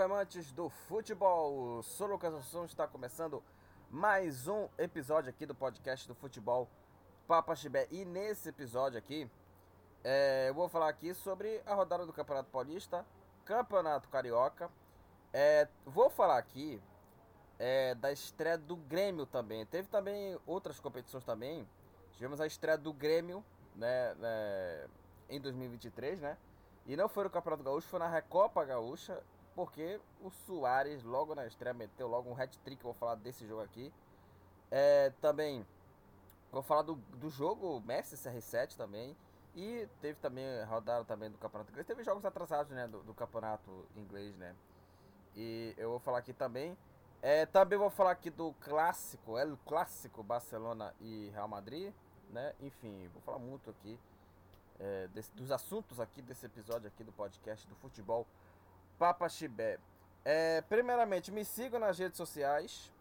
salve amantes do futebol! Sou Lucas Assunção, está começando mais um episódio aqui do podcast do futebol Papa Chibé. E nesse episódio aqui, é, eu vou falar aqui sobre a rodada do Campeonato Paulista, Campeonato Carioca. É, vou falar aqui é, da estreia do Grêmio também. Teve também outras competições também. Tivemos a estreia do Grêmio né, né em 2023, né? E não foi no Campeonato Gaúcho, foi na Recopa Gaúcha, porque o Soares, logo na estreia, meteu logo um hat-trick. Vou falar desse jogo aqui. É, também vou falar do, do jogo Messi CR7 também. E teve também, rodaram também do Campeonato Inglês. Teve jogos atrasados, né, do, do Campeonato Inglês, né. E eu vou falar aqui também. É, também vou falar aqui do clássico, é o clássico Barcelona e Real Madrid, né. Enfim, vou falar muito aqui é, desse, dos assuntos aqui desse episódio aqui do podcast do futebol Papa Chibé. É, primeiramente, me sigam nas redes sociais.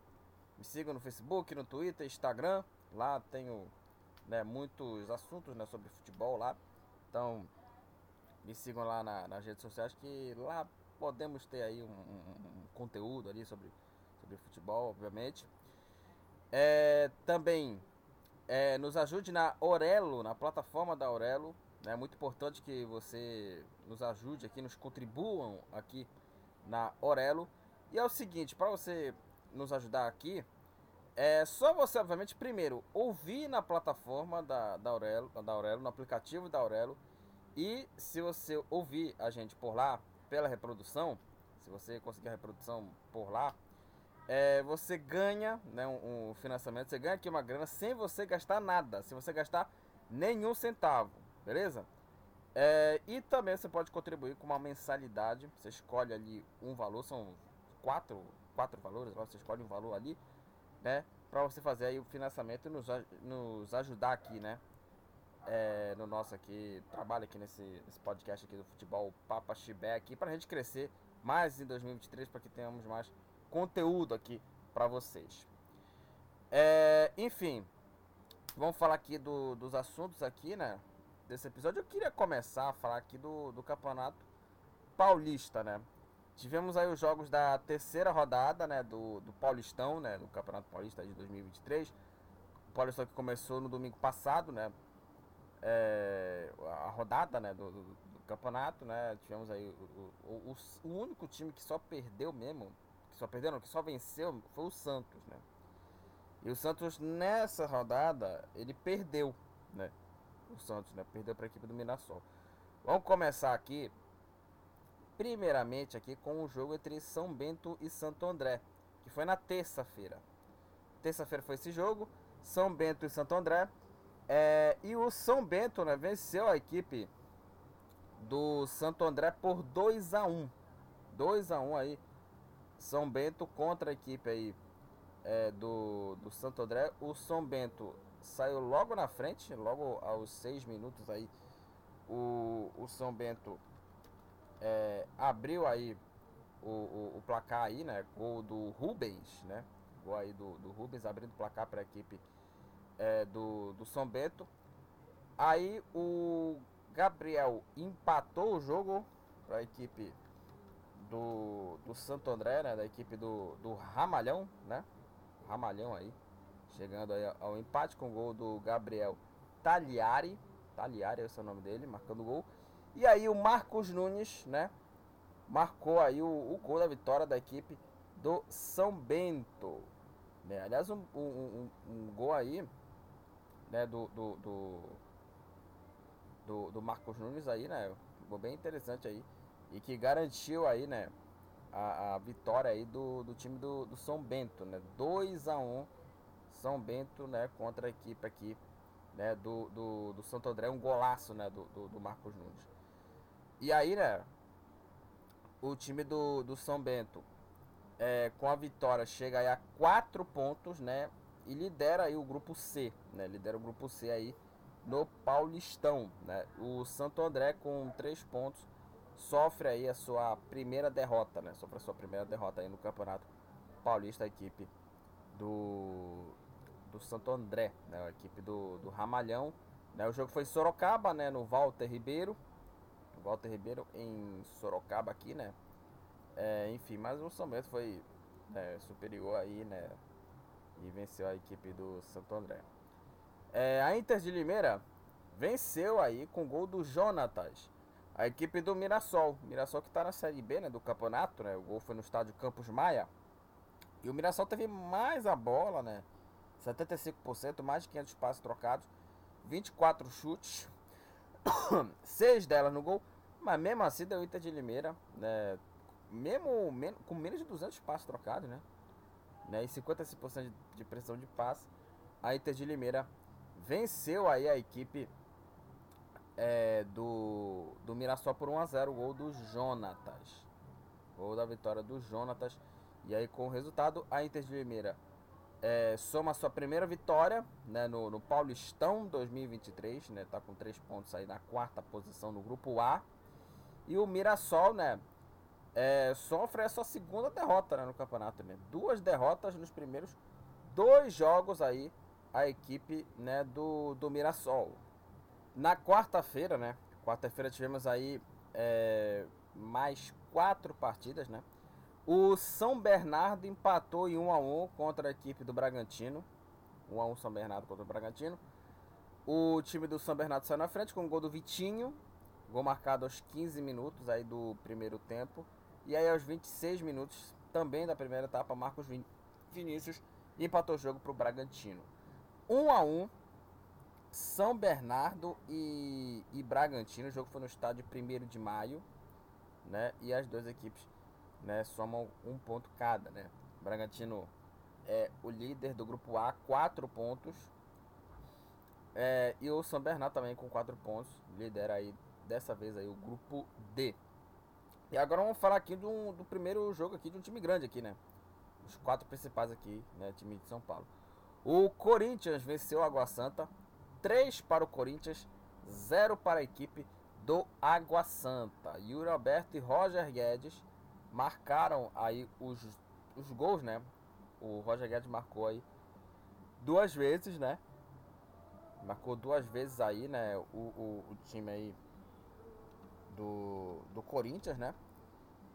Me sigam no Facebook, no Twitter, Instagram. Lá tenho né, muitos assuntos né, sobre futebol lá. Então, me sigam lá na, nas redes sociais que lá podemos ter aí um, um, um conteúdo ali sobre, sobre futebol, obviamente. É, também é, nos ajude na Orelo, na plataforma da Orelo. É muito importante que você nos ajude aqui, nos contribuam aqui na Orelo. E é o seguinte, para você nos ajudar aqui, é só você, obviamente, primeiro ouvir na plataforma da, da, Aurelo, da Aurelo, no aplicativo da Aurelo. E se você ouvir a gente por lá, pela reprodução, se você conseguir a reprodução por lá, é, você ganha né, um, um financiamento, você ganha aqui uma grana sem você gastar nada, sem você gastar nenhum centavo beleza? É, e também você pode contribuir com uma mensalidade. Você escolhe ali um valor, são quatro, quatro valores, você escolhe um valor ali, né? Para você fazer aí o financiamento e nos, nos ajudar aqui, né? É, no nosso aqui trabalho aqui nesse, nesse podcast aqui do futebol Papa Chibé aqui para a gente crescer mais em 2023 para que tenhamos mais conteúdo aqui para vocês. É, enfim, vamos falar aqui do, dos assuntos aqui, né? Desse episódio, eu queria começar a falar aqui do, do Campeonato Paulista, né? Tivemos aí os jogos da terceira rodada, né, do, do Paulistão, né, do Campeonato Paulista de 2023. O Paulistão que começou no domingo passado, né, é, a rodada, né, do, do, do, campeonato, né, tivemos aí o, o, o, o, único time que só perdeu mesmo, que só perdeu, não, que só venceu, foi o Santos, né. E o Santos nessa rodada, ele perdeu, né o Santos, né? Perdeu para a equipe do Mirassol. Vamos começar aqui, primeiramente aqui com o jogo entre São Bento e Santo André, que foi na terça-feira. Terça-feira foi esse jogo, São Bento e Santo André. É, e o São Bento né, venceu a equipe do Santo André por 2 a 1 2 a 1 aí. São Bento contra a equipe aí é, do, do Santo André. O São Bento saiu logo na frente, logo aos seis minutos aí, o, o São Bento é, abriu aí o, o, o, placar aí, né? Gol do Rubens, né? Gol aí do, do Rubens abrindo o placar para a equipe é, do, do São Bento. Aí o Gabriel empatou o jogo para a equipe do, do Santo André, né? Da equipe do, do Ramalhão, né? Ramalhão aí. Chegando ao empate com o gol do Gabriel Tagliari. Tagliari, é o nome dele, marcando o gol. E aí o Marcos Nunes, né? Marcou aí o, o gol da vitória da equipe do São Bento. Né? Aliás, um, um, um, um, gol aí, né, do, do, do, do, do Marcos Nunes aí, né? Um gol bem interessante aí. E que garantiu aí, né? A, a vitória aí do, do time do, do São Bento, né? 2 a 1 são Bento, né, contra a equipe aqui, né, do, do, do Santo André, um golaço, né, do, do, do, Marcos Nunes. E aí, né, o time do, do São Bento, é, com a vitória, chega aí a quatro pontos, né, e lidera aí o grupo C, né, lidera o grupo C aí no Paulistão, né. O Santo André com três pontos sofre aí a sua primeira derrota, né, sofre a sua primeira derrota aí no Campeonato Paulista, a equipe do do Santo André, né, a equipe do, do Ramalhão. Né, o jogo foi em Sorocaba, né, no Walter Ribeiro. Walter Ribeiro em Sorocaba aqui, né? É, enfim, mas o São Bento foi é, superior aí, né? E venceu a equipe do Santo André. É, a Inter de Limeira venceu aí com gol do Jonatas. A equipe do Mirassol. Mirassol que está na Série B né, do campeonato, né? O gol foi no estádio Campos Maia. E o Mirassol teve mais a bola, né? 75%, mais de 500 passos trocados, 24 chutes, 6 delas no gol, mas mesmo assim deu Inter de Limeira, né? Mesmo men com menos de 200 passos trocados, né? né? E 55% de, de pressão de passe, a Inter de Limeira venceu aí a equipe é, do, do Mirassol por 1 a 0 o gol do Jonatas. Gol da vitória do Jonatas. E aí com o resultado, a Inter de Limeira é, soma sua primeira vitória né, no, no Paulistão 2023, né, tá com três pontos aí na quarta posição no grupo A. E o Mirassol, né, é, sofre a sua segunda derrota né, no campeonato, né? Duas derrotas nos primeiros dois jogos aí a equipe, né, do, do Mirassol. Na quarta-feira, né, quarta-feira tivemos aí é, mais quatro partidas, né? O São Bernardo empatou em 1 a 1 contra a equipe do Bragantino. 1 a 1 São Bernardo contra o Bragantino. O time do São Bernardo saiu na frente com o gol do Vitinho. Gol marcado aos 15 minutos aí do primeiro tempo. E aí aos 26 minutos também da primeira etapa, Marcos Vin Vinícius empatou o jogo para o Bragantino. 1 a 1 São Bernardo e, e Bragantino. O jogo foi no estádio 1 de maio. Né? E as duas equipes né, somam um ponto cada, né? Bragantino é o líder do grupo A, quatro pontos. É, e o São Bernardo também com quatro pontos, lidera aí dessa vez aí o grupo D. E agora vamos falar aqui do, do primeiro jogo aqui de um time grande aqui, né? Os quatro principais aqui, né, time de São Paulo. O Corinthians venceu o Água Santa, 3 para o Corinthians, 0 para a equipe do Água Santa. Yuri Alberto e Roger Guedes marcaram aí os, os gols, né? O Roger Guedes marcou aí duas vezes, né? Marcou duas vezes aí, né? O, o, o time aí do, do Corinthians, né?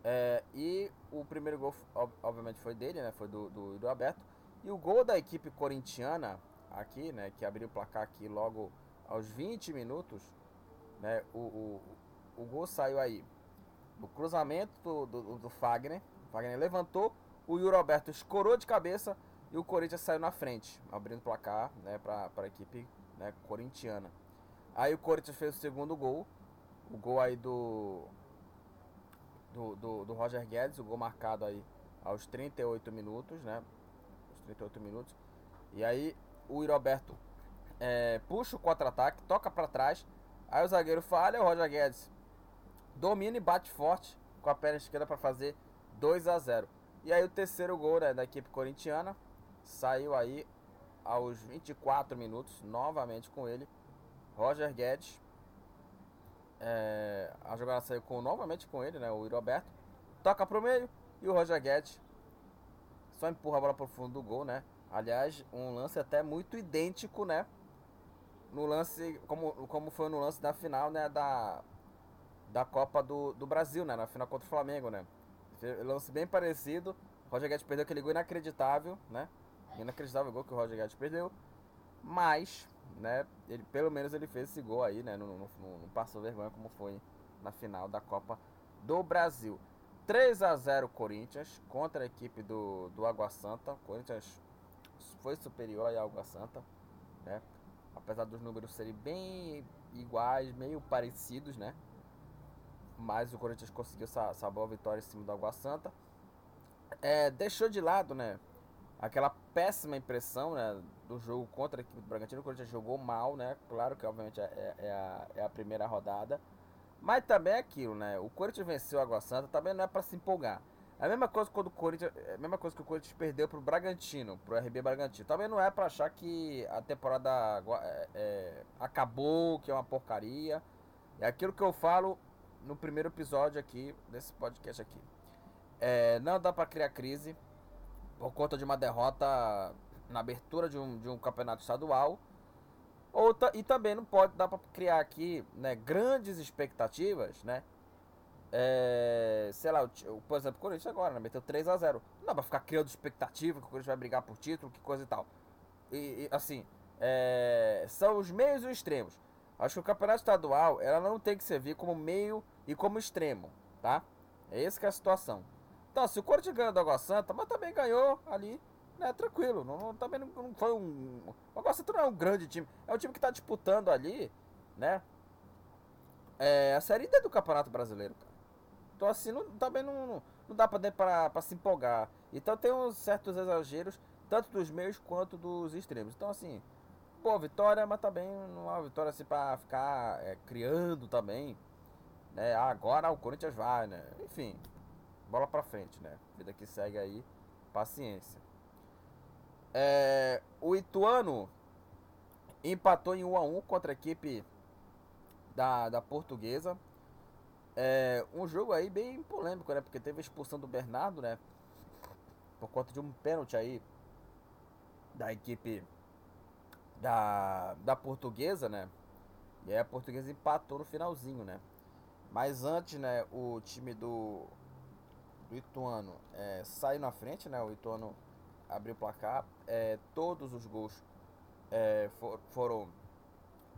É, e o primeiro gol, obviamente, foi dele, né? Foi do, do, do Alberto. E o gol da equipe corintiana aqui, né? Que abriu o placar aqui logo aos 20 minutos, né? O, o, o gol saiu aí o cruzamento do, do, do Fagner. O Fagner levantou, o Yuri Alberto escorou de cabeça e o Corinthians saiu na frente, abrindo o placar né, para a equipe né, corintiana. Aí o Corinthians fez o segundo gol, o gol aí do, do, do, do Roger Guedes, o gol marcado aí aos 38 minutos, né? Aos 38 minutos. E aí o Yuri Alberto é, puxa o contra-ataque, toca para trás. Aí o zagueiro falha, o Roger Guedes domina e bate forte com a perna esquerda para fazer 2 a 0. E aí o terceiro gol né, da equipe corintiana saiu aí aos 24 minutos, novamente com ele, Roger Guedes. É, a jogada saiu com, novamente com ele, né, o Roberto. Toca pro meio e o Roger Guedes só empurra a bola pro fundo do gol, né? Aliás, um lance até muito idêntico, né? No lance, como, como foi no lance da final, né? Da, da Copa do, do Brasil, né? Na final contra o Flamengo, né? Lance bem parecido. Roger Guedes perdeu aquele gol inacreditável, né? Inacreditável gol que o Roger Guedes perdeu. Mas, né? Ele, pelo menos ele fez esse gol aí, né? Não, não, não passou vergonha como foi na final da Copa do Brasil. 3 a 0 Corinthians contra a equipe do, do Água Santa. O Corinthians foi superior ao Água Santa, né? Apesar dos números serem bem iguais, meio parecidos, né? Mas o Corinthians conseguiu essa, essa boa vitória em cima do Água Santa. É, deixou de lado, né? Aquela péssima impressão né, do jogo contra a equipe do Bragantino. O Corinthians jogou mal, né? Claro que, obviamente, é, é, a, é a primeira rodada. Mas também é aquilo, né? O Corinthians venceu o Água Santa, também não é para se empolgar. É a mesma coisa quando o Corinthians, é a mesma coisa que o Corinthians perdeu pro Bragantino, pro RB Bragantino. Também não é para achar que a temporada é, é, acabou, que é uma porcaria. É aquilo que eu falo no primeiro episódio aqui, desse podcast aqui. É, não dá para criar crise por conta de uma derrota na abertura de um, de um campeonato estadual. Ou, e também não pode dar para criar aqui né, grandes expectativas, né? É, sei lá, o, por exemplo, o Corinthians agora, né, meteu 3 a 0 Não dá pra ficar criando expectativa que o Corinthians vai brigar por título, que coisa e tal. E, e assim, é, são os meios e os extremos. Acho que o campeonato estadual, ela não tem que servir como meio e como extremo, tá? É essa que é a situação. Então, se o Corinthians ganhou do Água Santa, mas também ganhou ali, né, tranquilo. Não, não também não, não, foi um... O Água Santa não é um grande time. É um time que tá disputando ali, né, é, a Série D do Campeonato Brasileiro, cara. Então assim, não, também não, não, não dá para se empolgar. Então tem uns certos exageros, tanto dos meios quanto dos extremos. Então assim, boa vitória, mas também não é uma vitória assim para ficar é, criando também. Né? Ah, agora o Corinthians vai, né? Enfim, bola para frente, né? Vida que segue aí, paciência. É, o Ituano empatou em 1 a 1 contra a equipe da, da Portuguesa. É, um jogo aí bem polêmico, né? Porque teve a expulsão do Bernardo, né? Por conta de um pênalti aí da equipe da, da Portuguesa, né? E aí a Portuguesa empatou no finalzinho, né? Mas antes, né? O time do, do Ituano é, saiu na frente, né? O Ituano abriu o placar. É, todos os gols é, for, foram,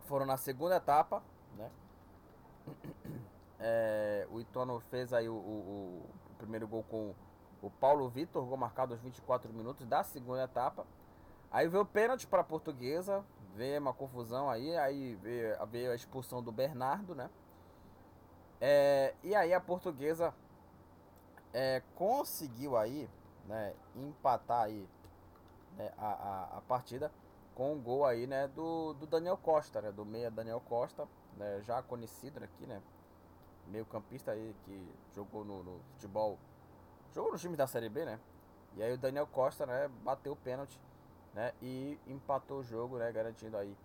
foram na segunda etapa, né? É, o Itono fez aí o, o, o, primeiro gol com o Paulo Vitor, gol marcado aos 24 minutos da segunda etapa. Aí veio o pênalti para a portuguesa, veio uma confusão aí, aí veio, veio, a expulsão do Bernardo, né? É, e aí a portuguesa é, conseguiu aí, né, empatar aí né, a, a, a, partida com o gol aí, né, do, do Daniel Costa, né, do meia Daniel Costa, né, já conhecido aqui, né? Meio campista aí que jogou no, no, futebol, jogou no time da Série B, né? E aí o Daniel Costa, né, bateu o pênalti, né? E empatou o jogo, né? Garantindo aí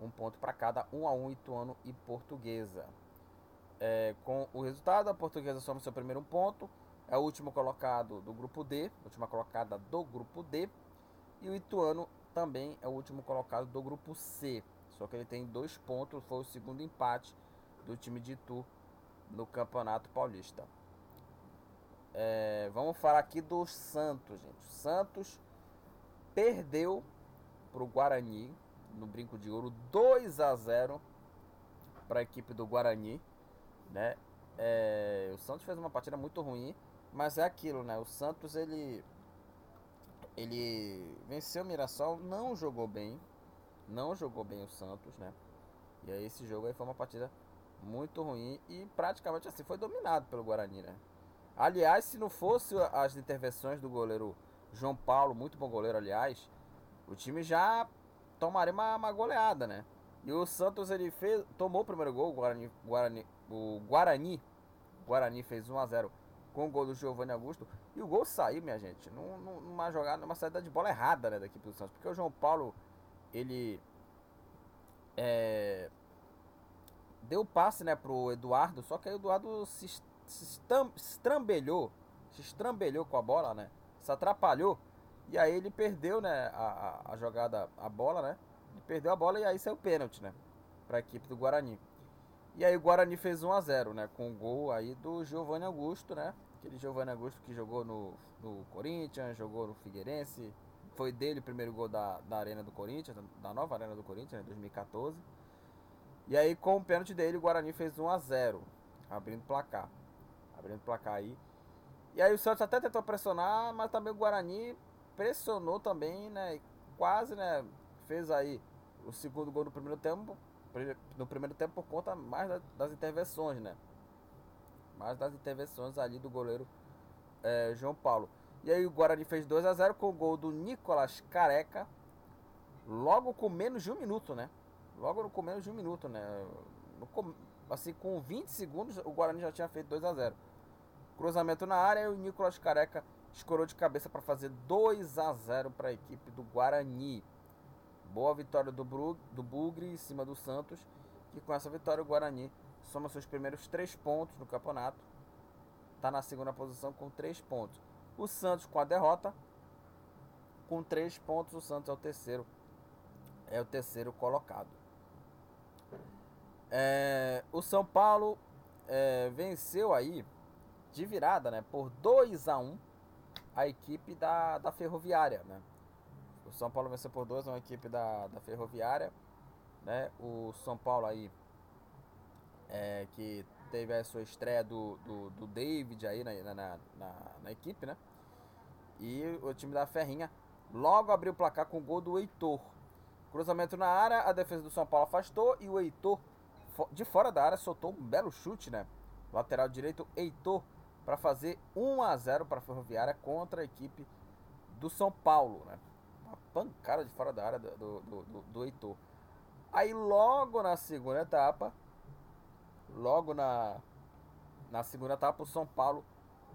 um ponto para cada, um a um Ituano e Portuguesa. É, com o resultado, a Portuguesa soma seu primeiro ponto, é o último colocado do grupo D, última colocada do grupo D, e o Ituano também é o último colocado do grupo C. Só que ele tem dois pontos, foi o segundo empate do time de Itu no Campeonato Paulista. É, vamos falar aqui do Santos, gente. Santos perdeu para o Guarani no Brinco de Ouro 2 a 0 para a equipe do Guarani, né? É, o Santos fez uma partida muito ruim, mas é aquilo, né? O Santos ele ele venceu o Mirassol, não jogou bem, não jogou bem o Santos, né? E aí esse jogo aí foi uma partida muito ruim e praticamente assim foi dominado pelo Guarani, né? Aliás, se não fosse as intervenções do goleiro João Paulo, muito bom goleiro, aliás, o time já tomaria uma, uma goleada, né? E o Santos ele fez, tomou o primeiro gol, o Guarani, Guarani, o Guarani, Guarani fez 1 a 0 com o gol do Giovanni Augusto e o gol saiu, minha gente, numa jogada, numa saída de bola errada, né, da equipe do Santos, porque o João Paulo ele é, deu passe né, pro Eduardo, só que aí o Eduardo se, se estrambelhou, se estrambelhou com a bola, né? Se atrapalhou. E aí ele perdeu, né, a, a, a, jogada, a bola, né? Ele perdeu a bola e aí saiu o pênalti, né? Pra equipe do Guarani. E aí o Guarani fez 1 a 0 né? Com o gol aí do Giovanni Augusto, né? Aquele Giovanni Augusto que jogou no, no Corinthians, jogou no Figueirense, foi dele o primeiro gol da, da Arena do Corinthians, da nova Arena do Corinthians, em 2014. E aí, com o pênalti dele, o Guarani fez 1 a 0 abrindo placar. Abrindo placar aí. E aí o Santos até tentou pressionar, mas também o Guarani pressionou também, né? Quase, né? Fez aí o segundo gol no primeiro tempo. No primeiro tempo por conta mais das intervenções, né? Mais das intervenções ali do goleiro é, João Paulo. E aí o Guarani fez 2 a 0 com o gol do Nicolas Careca. Logo com menos de um minuto, né? Logo com menos de um minuto, né? Assim, com 20 segundos, o Guarani já tinha feito 2 a 0 Cruzamento na área e o Nicolas Careca escorou de cabeça para fazer 2 a 0 para a equipe do Guarani. Boa vitória do, Bru, do Bugre em cima do Santos. E com essa vitória, o Guarani soma seus primeiros 3 pontos no campeonato. Está na segunda posição com 3 pontos. O Santos com a derrota, com três pontos, o Santos é o terceiro, é o terceiro colocado. É, o São Paulo é, venceu aí de virada, né, por 2 a 1 a equipe da, da Ferroviária, né? O São Paulo venceu por 2 a 1 a equipe da, da Ferroviária, né? O São Paulo aí é, que teve a sua estreia do, do, do David aí na, na, na, na, equipe, né? E o time da Ferrinha logo abriu o placar com o gol do Heitor. Cruzamento na área, a defesa do São Paulo afastou e o Heitor, de fora da área, soltou um belo chute, né? Lateral direito, Heitor, para fazer 1 a 0 para a Ferroviária contra a equipe do São Paulo, né? Pancada de fora da área do, do, do, do Heitor. Aí logo na segunda etapa, logo na, na segunda etapa, o São Paulo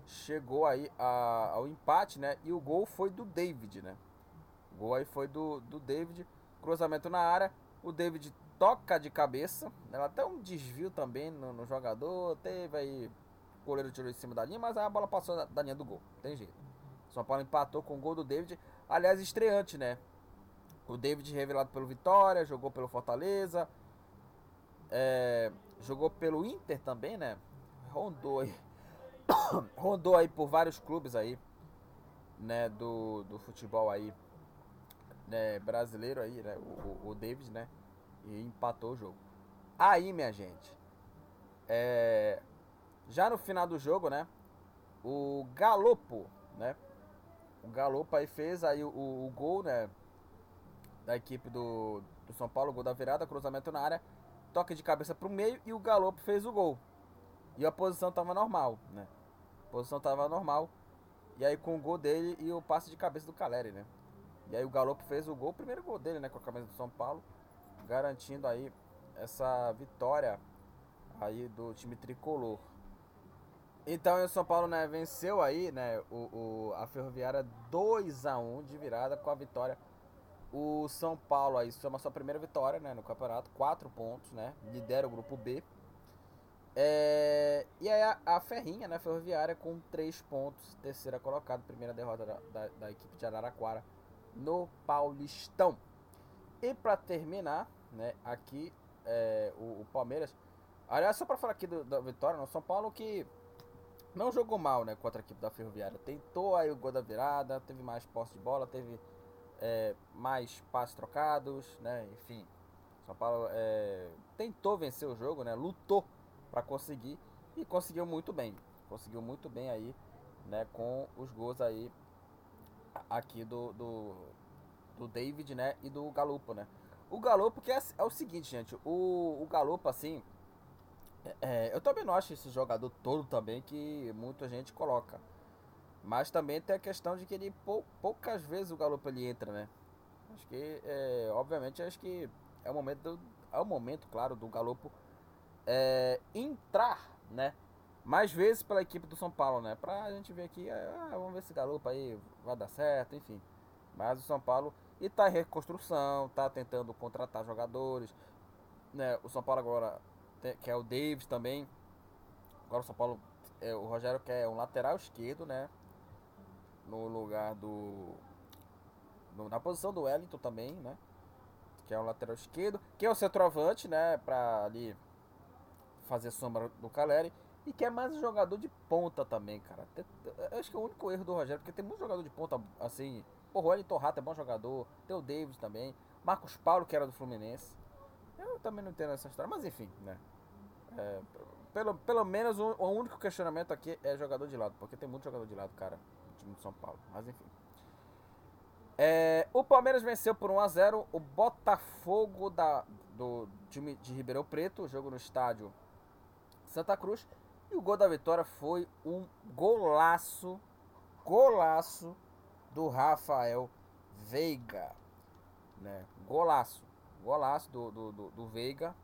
chegou aí a, ao empate, né? E o gol foi do David, né? O gol aí foi do, do David. Cruzamento na área. O David toca de cabeça. Né? Até um desvio também no, no jogador. Teve aí. O goleiro tirou em cima da linha, mas a bola passou da, da linha do gol. Tem jeito. São Paulo empatou com o gol do David. Aliás, estreante, né? O David revelado pelo Vitória, jogou pelo Fortaleza. É, jogou pelo Inter também, né? Rondou aí. Rondou aí por vários clubes aí, né? Do, do futebol aí, né? Brasileiro aí, né? O, o David, né? E empatou o jogo. Aí, minha gente, é, já no final do jogo, né? O Galopo, né? O Galopo aí fez aí o, o, o gol, né? Da equipe do, do São Paulo, gol da virada, cruzamento na área toque de cabeça para o meio e o Galopo fez o gol. E a posição estava normal, né? A posição estava normal. E aí com o gol dele e o passe de cabeça do Caleri, né? E aí o Galopo fez o gol, o primeiro gol dele, né? Com a camisa do São Paulo. Garantindo aí essa vitória aí do time tricolor. Então o São Paulo né, venceu aí né, o, o, a Ferroviária 2 a 1 de virada com a vitória o São Paulo aí soma sua primeira vitória né, no campeonato, quatro pontos, né? Lidera o grupo B. É, e aí a, a, Ferrinha, né, Ferroviária, com três pontos, terceira colocada, primeira derrota da, da, da equipe de Araraquara no Paulistão. E para terminar, né, aqui é, o, o, Palmeiras. Aliás, só para falar aqui da vitória, no São Paulo que não jogou mal, né, contra a equipe da Ferroviária. Tentou aí o gol da virada, teve mais posse de bola, teve é, mais passes trocados, né? Enfim, São Paulo é, tentou vencer o jogo, né? Lutou para conseguir e conseguiu muito bem. Conseguiu muito bem aí, né? Com os gols aí aqui do, do, do David, né? E do Galupo, né? O Galupo que é, é o seguinte, gente. O, o Galupo, assim... É, eu também não acho esse jogador todo também que muita gente coloca. Mas também tem a questão de que ele pou, poucas vezes o Galo ele entra, né? Acho que, é, obviamente, acho que é o momento, é o momento, claro, do Galopo é, entrar, né? Mais vezes pela equipe do São Paulo, né? Pra gente ver aqui, ah, vamos ver se Galopo aí vai dar certo, enfim. Mas o São Paulo e tá em reconstrução, tá tentando contratar jogadores, né? O São Paulo agora que é o Davis também. Agora o São Paulo, é, o Rogério quer um lateral esquerdo, né? no lugar do. No, na posição do Wellington também, né? Que é o lateral esquerdo, que é o centroavante, né? Pra ali fazer sombra do Caleri. E que é mais um jogador de ponta também, cara. Eu acho que é o único erro do Rogério, porque tem muito jogador de ponta assim. o Wellington Rato é bom jogador. Tem o Davis também. Marcos Paulo, que era do Fluminense. Eu também não entendo essa história, mas enfim, né? É, pelo, pelo menos o, o único questionamento aqui é jogador de lado, porque tem muito jogador de lado, cara time do São Paulo. Mas enfim. É, o Palmeiras venceu por 1 a 0 o Botafogo da, do time de Ribeirão Preto, jogo no estádio Santa Cruz. E o gol da vitória foi um golaço, golaço do Rafael Veiga. Né? Golaço, golaço do, do, do, do Veiga.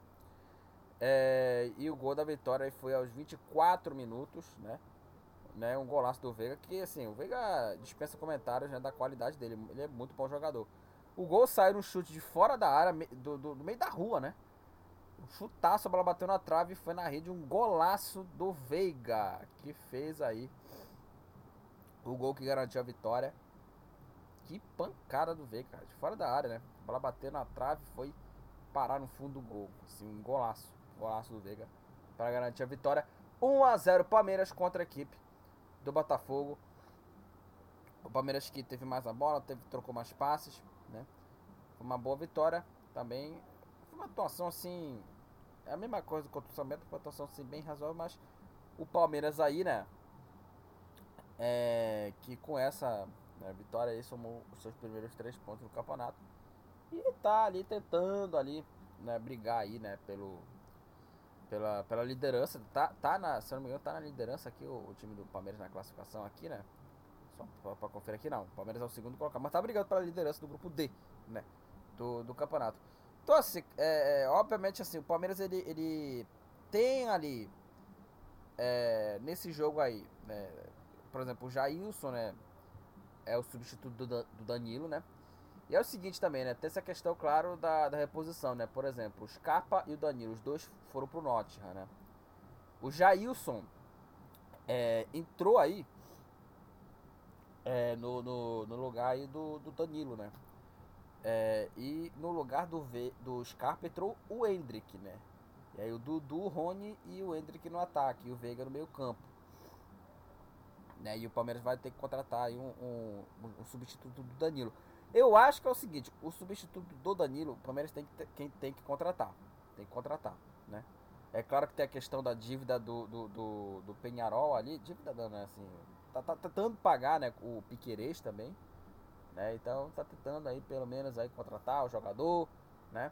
É, e o gol da vitória foi aos 24 minutos, né? né, um golaço do Veiga, que assim, o Veiga dispensa comentários né, da qualidade dele, ele é muito bom jogador. O gol saiu no chute de fora da área, do, do, do meio da rua, né? Um chutaço, a bola bateu na trave e foi na rede, um golaço do Veiga, que fez aí o gol que garantiu a vitória. Que pancada do Veiga, de fora da área, né? A bola bateu na trave foi parar no fundo do gol. Assim, um golaço, golaço do Veiga para garantir a vitória 1 a 0 Palmeiras contra a equipe do Botafogo. O Palmeiras que teve mais a bola, teve, trocou mais passes, né? Foi uma boa vitória também. Foi uma atuação assim. É a mesma coisa contra o foi uma atuação assim, bem razoável, mas o Palmeiras aí, né? É, que com essa né, vitória aí somou os seus primeiros três pontos no campeonato. E tá ali tentando ali, né, brigar aí, né, pelo, pela, pela liderança. Tá, tá na, se não me engano, tá na liderança aqui o, o time do Palmeiras na classificação aqui, né? Só pra, pra, conferir aqui não. O Palmeiras é o segundo colocado, mas tá brigando pela liderança do grupo D, né? Do, do campeonato. Então, assim, é, é, obviamente, assim, o Palmeiras ele, ele tem ali é, nesse jogo aí, né? Por exemplo, o Jailson, né? É o substituto do, do Danilo, né? E é o seguinte também, né? Tem essa questão, claro, da, da reposição, né? Por exemplo, o Scarpa e o Danilo, os dois foram pro Nottingham, né? O Jailson é, entrou aí é, no, no, no, lugar aí do, do Danilo, né? É, e no lugar do, v, do Scarpa entrou o Hendrick, né? E aí o Dudu, o Rony e o Hendrick no ataque, e o Veiga no meio campo. Né? E o Palmeiras vai ter que contratar aí um, um, um substituto do Danilo. Eu acho que é o seguinte, o substituto do Danilo, o Palmeiras tem que, quem tem que contratar. Tem que contratar, né? É claro que tem a questão da dívida do, do, do, do Penharol ali, dívida não, né? Assim, tá, tá, tá tentando pagar, né? O Piquerez também, né? Então tá tentando aí pelo menos aí contratar o jogador, né?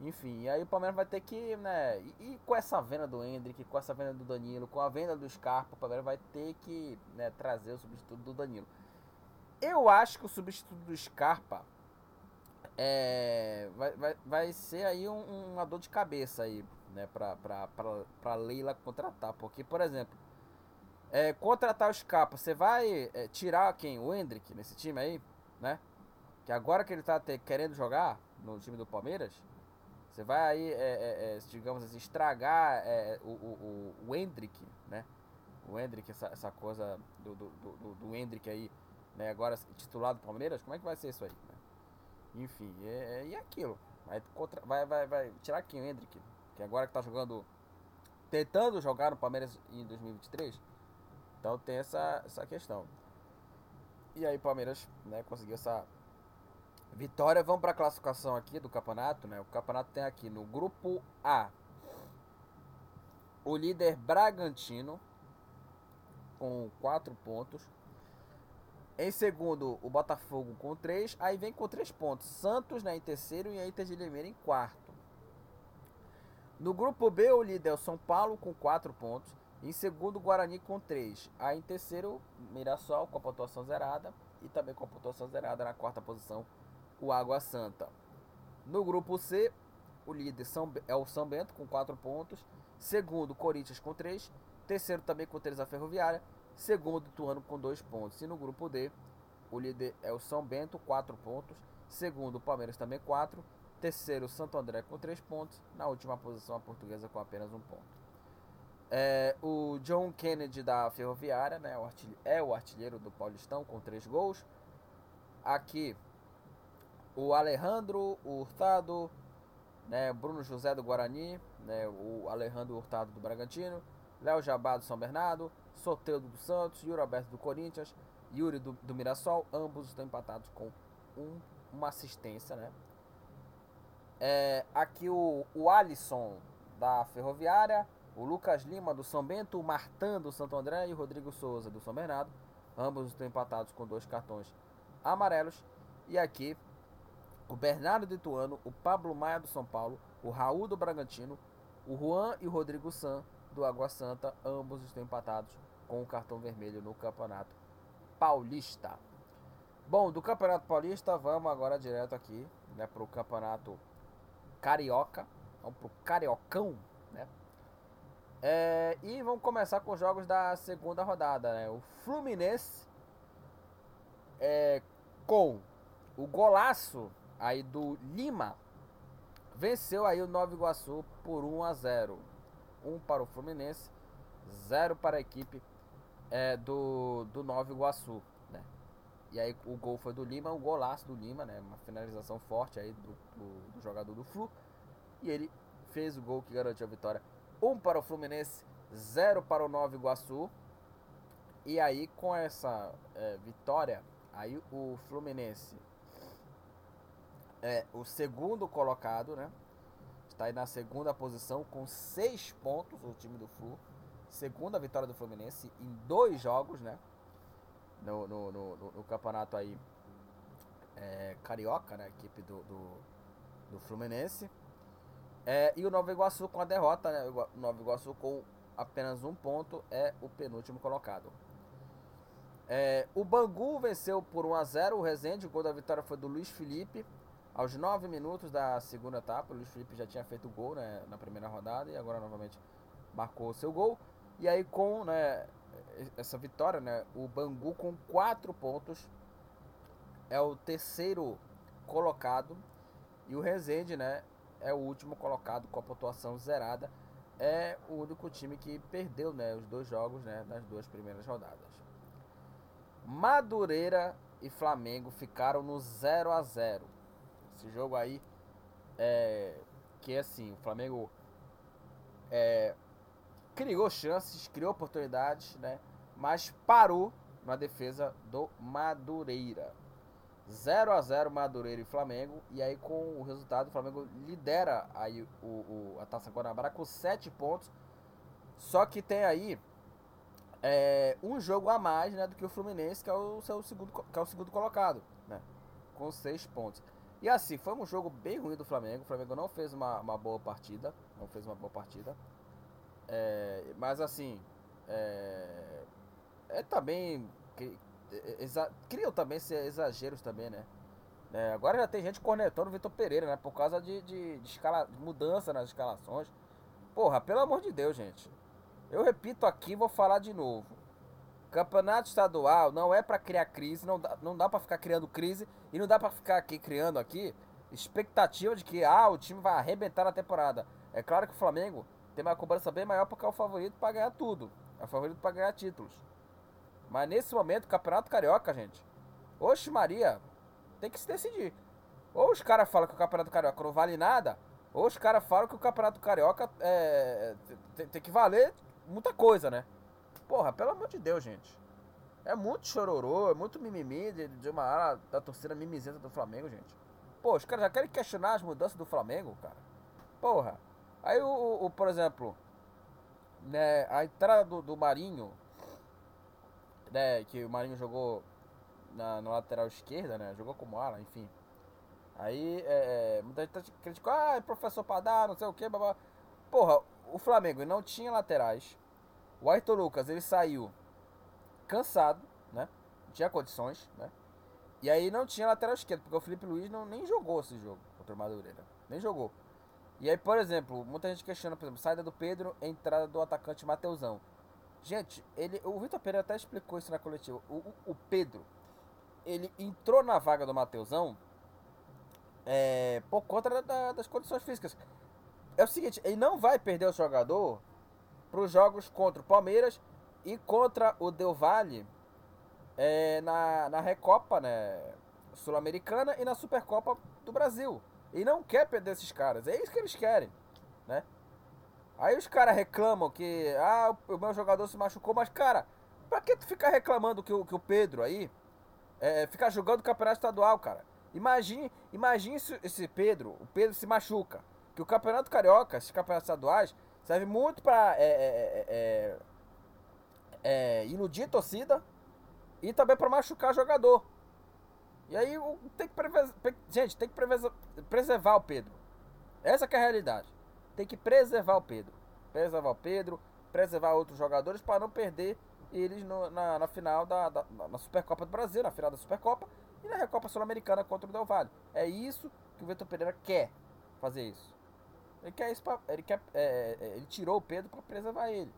Enfim, e aí o Palmeiras vai ter que, né? E, e, com essa venda do Hendrick, com essa venda do Danilo, com a venda do Scarpa, o Palmeiras vai ter que né, trazer o substituto do Danilo. Eu acho que o substituto do Scarpa é, vai, vai, vai ser aí um, uma dor de cabeça aí, né, pra, pra, pra, pra Leila contratar. Porque, por exemplo, é, contratar o Scarpa, você vai é, tirar quem? O Hendrick nesse time aí, né? Que agora que ele tá querendo jogar no time do Palmeiras, você vai aí, é, é, é digamos assim, estragar é, o, o, o Hendrick, né? O Hendrick, essa, essa coisa do, do, do, do Hendrick aí né, agora titulado do Palmeiras, como é que vai ser isso aí? Né? Enfim, é, é, e é aquilo. Vai, contra, vai, vai, vai tirar quem? O Hendrick, que agora que tá jogando, tentando jogar no Palmeiras em 2023. Então tem essa, essa questão. E aí Palmeiras né, conseguiu essa vitória. Vamos para a classificação aqui do campeonato. Né? O campeonato tem aqui no grupo A o líder Bragantino com 4 pontos. Em segundo, o Botafogo com 3. Aí vem com 3 pontos. Santos né, em terceiro e a Inter de Limeira em quarto. No grupo B, o líder é o São Paulo com 4 pontos. Em segundo, Guarani com 3. Aí em terceiro, Mirassol com a pontuação zerada. E também com a pontuação zerada na quarta posição, o Água Santa. No grupo C, o líder é o São Bento com 4 pontos. Segundo, Corinthians com 3. Terceiro também com 3 a Ferroviária. Segundo, Ituano com 2 pontos. E no grupo D, o líder é o São Bento, 4 pontos. Segundo, o Palmeiras também 4. Terceiro, Santo André com 3 pontos. Na última posição, a portuguesa com apenas um ponto. É, o John Kennedy da Ferroviária né, é o artilheiro do Paulistão com 3 gols. Aqui, o Alejandro Hurtado, né, Bruno José do Guarani, né, o Alejandro Hurtado do Bragantino, Léo Jabá do São Bernardo, Soteudo do Santos, Yuri Alberto do Corinthians, Yuri do, do Mirassol, ambos estão empatados com um, uma assistência, né? É, aqui o, o Alisson da Ferroviária, o Lucas Lima do São Bento, o Martan do Santo André e o Rodrigo Souza do São Bernardo, ambos estão empatados com dois cartões amarelos. E aqui o Bernardo de Ituano, o Pablo Maia do São Paulo, o Raul do Bragantino, o Juan e o Rodrigo San do Água Santa, ambos estão empatados com o cartão vermelho no Campeonato Paulista. Bom, do Campeonato Paulista, vamos agora direto aqui né, para o Campeonato Carioca. Vamos para o Cariocão, né? É, e vamos começar com os jogos da segunda rodada, né? O Fluminense é, com o golaço aí do Lima venceu aí o Nova Iguaçu por 1 a 0. 1 para o Fluminense, 0 para a equipe é, do, do Nova Iguaçu. Né? E aí o gol foi do Lima, o golaço do Lima, né? uma finalização forte aí do, do, do jogador do Flu. E ele fez o gol que garantiu a vitória. 1 para o Fluminense, 0 para o Nova Iguaçu. E aí com essa é, vitória, aí o Fluminense é o segundo colocado, né? Está aí na segunda posição com seis pontos o time do Flu. Segunda vitória do Fluminense em dois jogos, né? No, no, no, no campeonato aí é, carioca, né? Equipe do, do, do Fluminense. É, e o Nova Iguaçu com a derrota, né? O Nova Iguaçu com apenas um ponto é o penúltimo colocado. É, o Bangu venceu por 1 a 0 o Resende. O gol da vitória foi do Luiz Felipe. Aos 9 minutos da segunda etapa, o Luiz Felipe já tinha feito o gol né, na primeira rodada e agora novamente marcou o seu gol. E aí com né, essa vitória, né, o Bangu com 4 pontos é o terceiro colocado e o Resende né, é o último colocado com a pontuação zerada. É o único time que perdeu né, os dois jogos né, nas duas primeiras rodadas. Madureira e Flamengo ficaram no 0 a 0 Esse jogo aí é que assim, o Flamengo é, criou chances, criou oportunidades, né? Mas parou na defesa do Madureira. 0 a 0 Madureira e Flamengo. E aí com o resultado o Flamengo lidera aí o, o a Taça Guanabara com 7 pontos. Só que tem aí é, um jogo a mais né, do que o Fluminense, que é o seu segundo, que é o segundo colocado, né, com seis pontos. E assim, foi um jogo bem ruim do Flamengo. O Flamengo não fez uma, uma boa partida. Não fez uma boa partida. É, mas assim, é, é também. Exa, criam também exageros também, né? É, agora já tem gente cornetando o Vitor Pereira, né? Por causa de, de, de, escala, mudança nas escalações. Porra, pelo amor de Deus, gente. Eu repito aqui, vou falar de novo. Campeonato estadual não é para criar crise, não dá, não dá para ficar criando crise e não dá para ficar aqui criando aqui expectativa de que ah, o time vai arrebentar na temporada. É claro que o Flamengo tem uma cobrança bem maior porque é o favorito para ganhar tudo. É o favorito para ganhar títulos. Mas nesse momento, o Campeonato Carioca, gente. Oxe Maria, tem que se decidir. Ou os caras falam que o Campeonato Carioca não vale nada, ou os caras falam que o Campeonato Carioca é, tem, tem que valer muita coisa, né? Porra, pelo amor de Deus, gente. É muito chororô, é muito mimimi de, de uma ala da torcida mimizenta do Flamengo, gente. Pô, os caras já querem questionar as mudanças do Flamengo, cara. Porra. Aí o, o por exemplo, né, a entrada do, do Marinho, né, que o Marinho jogou na, na lateral esquerda, né, jogou como ala, enfim. Aí, é, é muita gente tá criticou, ah, é professor Padar, não sei o que, babá. Porra, o Flamengo não tinha laterais. O Ayrton Lucas, ele saiu cansado, né? Não tinha condições, né? E aí não tinha lateral esquerdo, porque o Felipe Luiz não, nem jogou esse jogo contra o Madureira. Nem jogou. E aí, por exemplo, muita gente questiona, por exemplo, saída do Pedro, entrada do atacante Mateusão. Gente, ele, o Vitor Pereira até explicou isso na coletiva. O, o, o Pedro, ele entrou na vaga do Mateusão é, por conta da, das condições físicas é o seguinte, ele não vai perder o jogador para os jogos contra o Palmeiras e contra o Del Valle é, na, na Recopa né, Sul-Americana e na Supercopa do Brasil. E não quer perder esses caras. É isso que eles querem, né? Aí os caras reclamam que ah, o meu jogador se machucou, mas cara, pra que tu ficar reclamando que o, que o Pedro aí é, ficar jogando o campeonato estadual, cara? Imagine, imagine esse Pedro, o Pedro se machuca que o Campeonato Carioca, esses campeonatos estaduais, serve muito para é é, é, é, é, iludir a torcida e também para machucar jogador. E aí tem que preservar, gente, tem que preservar o Pedro. Essa é a realidade. Tem que preservar o Pedro. Preservar o Pedro, preservar outros jogadores para não perder eles no, na, na, final da, da na Supercopa do Brasil, na final da Supercopa e na Recopa Sul-Americana contra o Del Valle. É isso que o Vitor Pereira quer fazer isso. Ele quer isso pra, ele quer é, é, ele tirou o Pedro para preservar ele.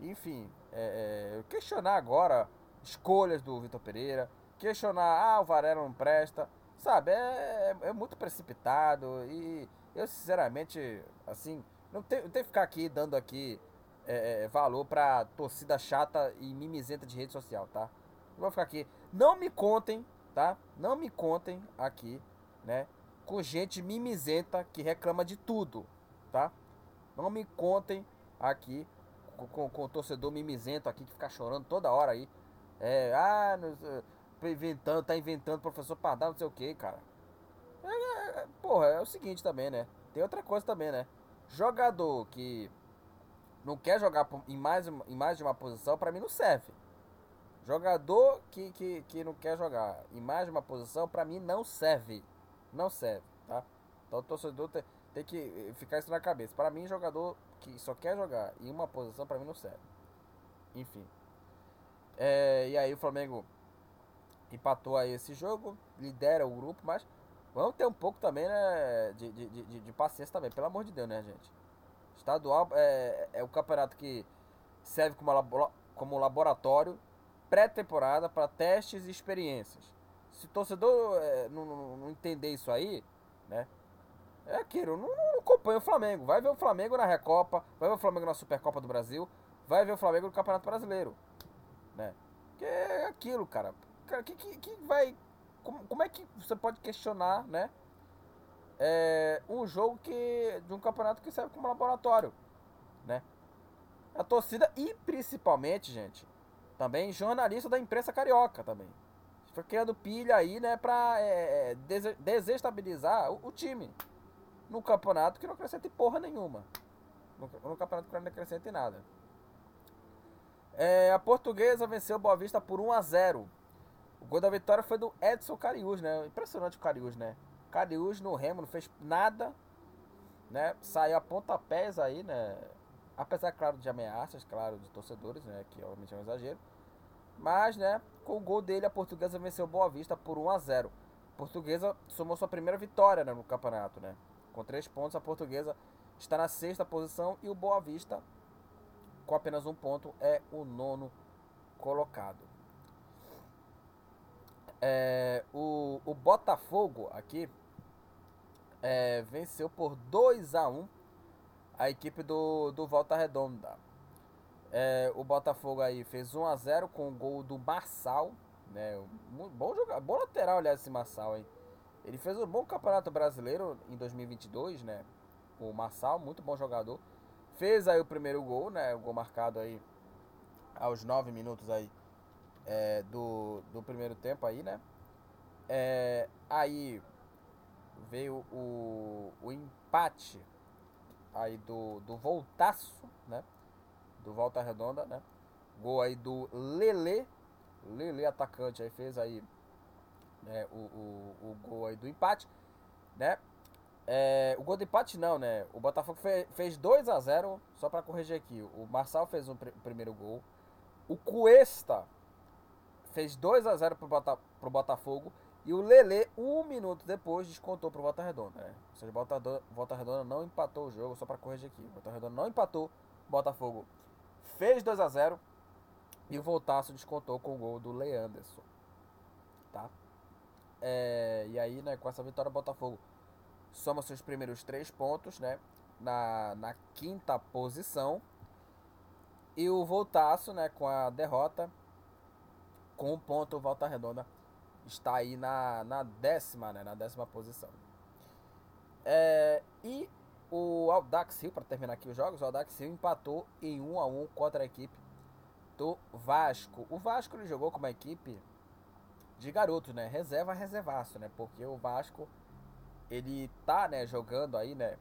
Enfim, é, é, questionar agora escolhas do Vitor Pereira, questionar ah o Varela não presta, sabe? É, é, é muito precipitado e eu sinceramente assim não tenho, não que ficar aqui dando aqui é, valor para torcida chata e mimizenta de rede social, tá? Não vou ficar aqui. Não me contem, tá? Não me contem aqui, né? Com gente mimizenta que reclama de tudo, tá? Não me contem aqui com, com, com, o torcedor mimizento aqui que fica chorando toda hora aí. É, ah, inventando, tá inventando professor Pardal, não sei o que, cara. É, é, porra, é o seguinte também, né? Tem outra coisa também, né? Jogador que não quer jogar em mais, em mais de uma posição, para mim não serve. Jogador que, que, que não quer jogar em mais de uma posição, para mim não serve. Não serve, tá? Então o torcedor tem, tem que ficar isso na cabeça. Para mim, jogador que só quer jogar em uma posição, para mim não serve. Enfim. É, e aí o Flamengo empatou aí esse jogo, lidera o grupo, mas vamos ter um pouco também, né, de, de, de, de paciência também, pelo amor de Deus, né, gente? Estadual é, é o campeonato que serve como, como laboratório pré-temporada para testes e experiências. Se o torcedor é, não, não, não, entender isso aí, né? É aquilo, não, não acompanha o Flamengo. Vai ver o Flamengo na Recopa, vai ver o Flamengo na Supercopa do Brasil, vai ver o Flamengo no Campeonato Brasileiro. Né? Que é aquilo, cara. Cara, que, que, que vai. Como, como é que você pode questionar, né? é, um jogo que de um campeonato que serve como laboratório, né? A torcida e principalmente, gente, também jornalista da imprensa carioca também. Foi criando pilha aí, né, pra é, é desestabilizar o, o, time. No campeonato que não acrescenta porra nenhuma. No, no campeonato que não acrescenta nada. É, a portuguesa venceu o Boa Vista por 1 a 0 O gol da vitória foi do Edson Cariús, né? Impressionante o Cariús, né? Cariús no Remo não fez nada, né? Saiu a pontapés aí, né? Apesar, claro, de ameaças, claro, de torcedores, né? Que obviamente é um exagero. Mas, né? Com o gol dele, a portuguesa venceu Boa Vista por 1 a 0 a Portuguesa somou sua primeira vitória né, no campeonato, né? Com três pontos, a portuguesa está na sexta posição e o Boa Vista, com apenas um ponto, é o nono colocado. É, o, o Botafogo aqui é, venceu por 2 a 1 a equipe do, do Volta Redonda. É, o Botafogo aí fez 1 a 0 com o gol do Marçal, né? Bom jogador, bom lateral, aliás, esse Marçal, hein? Ele fez um bom campeonato brasileiro em 2022, né? O Marçal, muito bom jogador. Fez aí o primeiro gol, né? O gol marcado aí aos 9 minutos aí é, do, do primeiro tempo aí, né? É, aí veio o, o empate aí do, do Voltaço, né? Do Volta Redonda, né? Gol aí do Lele. Lele atacante aí fez aí né, o, o, o gol aí do empate, né? É, o gol do empate não, né? O Botafogo fez, fez 2 a 0 só para corrigir aqui. O Marçal fez o pr primeiro gol. O Cuesta fez 2 a 0 pro, Bota, pro Botafogo e o Lele, um minuto depois, descontou pro Volta Redonda. Né? Ou seja, Volta, Volta Redonda não empatou o jogo, só para corrigir aqui. Volta Redonda não empatou, Botafogo fez 2 a 0 e o Voltaço descontou com o gol do Leanderson. Tá? É, e aí, né, com essa vitória, o Botafogo soma seus primeiros três pontos, né? Na, na quinta posição. E o Voltaço, né, com a derrota, com um ponto, Volta Redonda está aí na, na décima, né, na décima posição. É, e o Audax Rio, para terminar aqui os jogos, o Audax Rio empatou em 1 a 1 contra a equipe do Vasco. O Vasco ele jogou com uma equipe de garotos, né? Reserva, reservaço, né? Porque o Vasco ele tá, né, jogando aí, né,